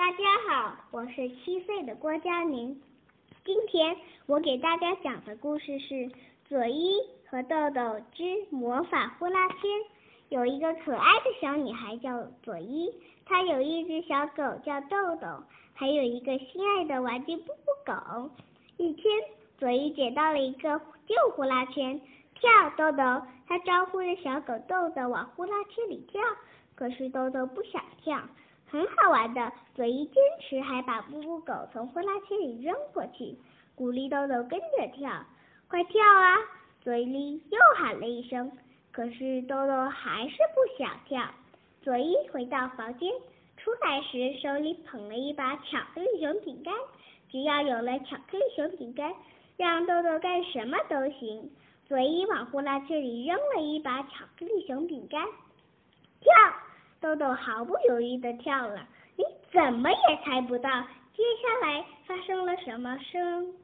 大家好，我是七岁的郭佳宁。今天我给大家讲的故事是《佐伊和豆豆之魔法呼啦圈》。有一个可爱的小女孩叫佐伊，她有一只小狗叫豆豆，还有一个心爱的玩具布布狗。一天，佐伊捡到了一个旧呼啦圈，跳，豆豆，她招呼着小狗豆豆往呼啦圈里跳，可是豆豆不想跳。很好玩的，佐伊坚持还把布布狗从呼啦圈里扔过去，鼓励豆豆跟着跳，快跳啊！佐伊又喊了一声，可是豆豆还是不想跳。佐伊回到房间，出来时手里捧了一把巧克力熊饼干，只要有了巧克力熊饼干，让豆豆干什么都行。佐伊往呼啦圈里扔了一把巧克力熊饼干，跳。豆豆毫不犹豫地跳了，你怎么也猜不到接下来发生了什么声。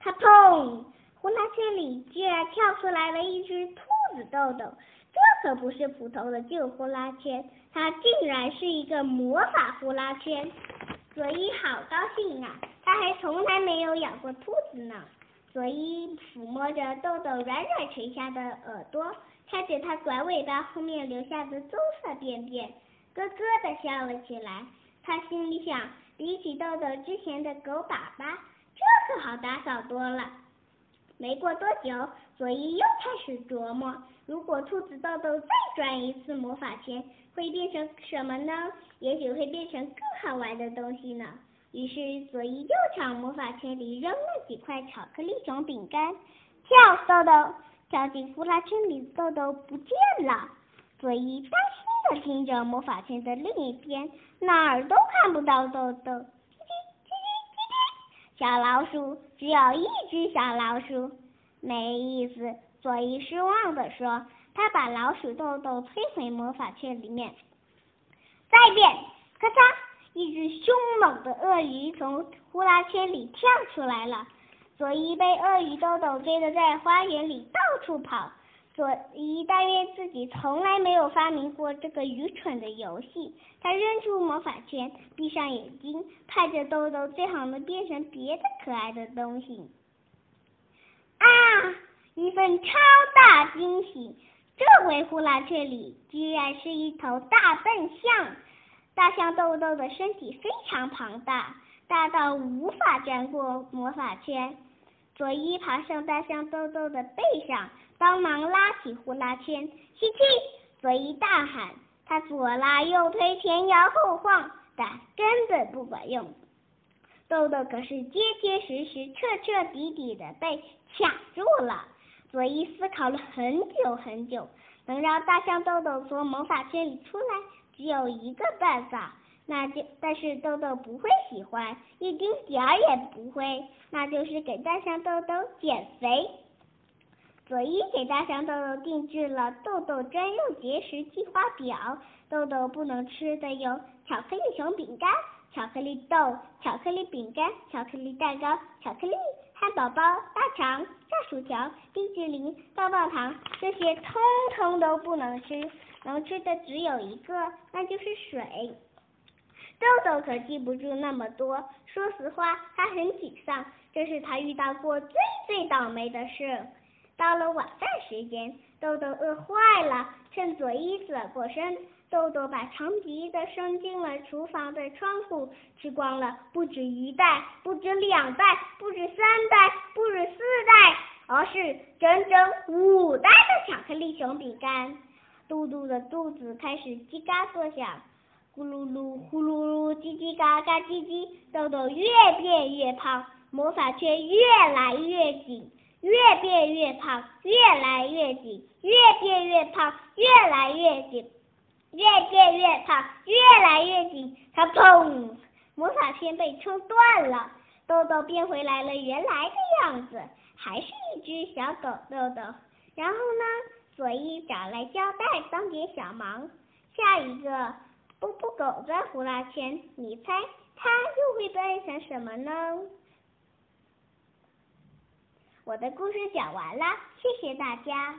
它砰！呼啦圈里居然跳出来了一只兔子豆豆，这可不是普通的旧呼啦圈，它竟然是一个魔法呼啦圈。佐伊好高兴啊，他还从来没有养过兔子呢。佐伊抚摸着豆豆软软垂下的耳朵。看着它短尾巴后面留下的棕色便便，咯咯的笑了起来。他心里想，比起豆豆之前的狗粑粑，这可好打扫多了。没过多久，佐伊又开始琢磨，如果兔子豆豆再转一次魔法圈，会变成什么呢？也许会变成更好玩的东西呢。于是，佐伊又朝魔法圈里扔了几块巧克力熊饼干，跳，豆豆。跳进呼啦圈里的豆豆不见了，佐伊担心的听着魔法圈的另一边，哪儿都看不到豆豆。叽叽叽叽叽叽，小老鼠只有一只小老鼠，没意思。佐伊失望的说：“他把老鼠豆豆推回魔法圈里面。”再变，咔嚓，一只凶猛的鳄鱼从呼啦圈里跳出来了。佐伊被鳄鱼豆豆追得在花园里到处跑。佐伊但愿自己从来没有发明过这个愚蠢的游戏。他扔出魔法圈，闭上眼睛，盼着豆豆最好能变成别的可爱的东西。啊！一份超大惊喜！这回呼啦圈里居然是一头大笨象。大象豆豆的身体非常庞大。大到无法钻过魔法圈，佐伊爬上大象豆豆的背上，帮忙拉起呼啦圈。吸气！佐伊大喊，他左拉右推，前摇后晃，但根本不管用。豆豆可是结结实实、彻彻底底的被卡住了。佐伊思考了很久很久，能让大象豆豆从魔法圈里出来，只有一个办法。那就，但是豆豆不会喜欢，一丁点儿也不会。那就是给大象豆豆减肥。佐伊给大象豆豆定制了豆豆专用节食计划表。豆豆不能吃的有巧克力熊饼干、巧克力豆、巧克力饼干、巧克力蛋糕、巧克力汉堡包、大肠、炸薯条、冰淇淋、棒棒糖，这些通通都不能吃。能吃的只有一个，那就是水。豆豆可记不住那么多，说实话，他很沮丧，这是他遇到过最最倒霉的事。到了晚饭时间，豆豆饿坏了，趁佐伊转过身，豆豆把长鼻子伸进了厨房的窗户，吃光了不止一袋，不止两袋，不止三袋，不止四袋，而是整整五袋的巧克力熊饼干。肚肚的肚子开始叽嘎作响。咕噜噜，呼噜噜，叽叽嘎嘎，叽叽，豆豆越变越胖，魔法圈越来越紧，越变越胖，越来越紧，越变越胖，越来越紧，越变越胖，越来越紧。它砰，魔法圈被撑断了，豆豆变回来了原来的样子，还是一只小狗豆豆。然后呢，所以找来胶带帮点小忙，下一个。布布狗转呼啦圈，你猜它又会变成什么呢？我的故事讲完了，谢谢大家。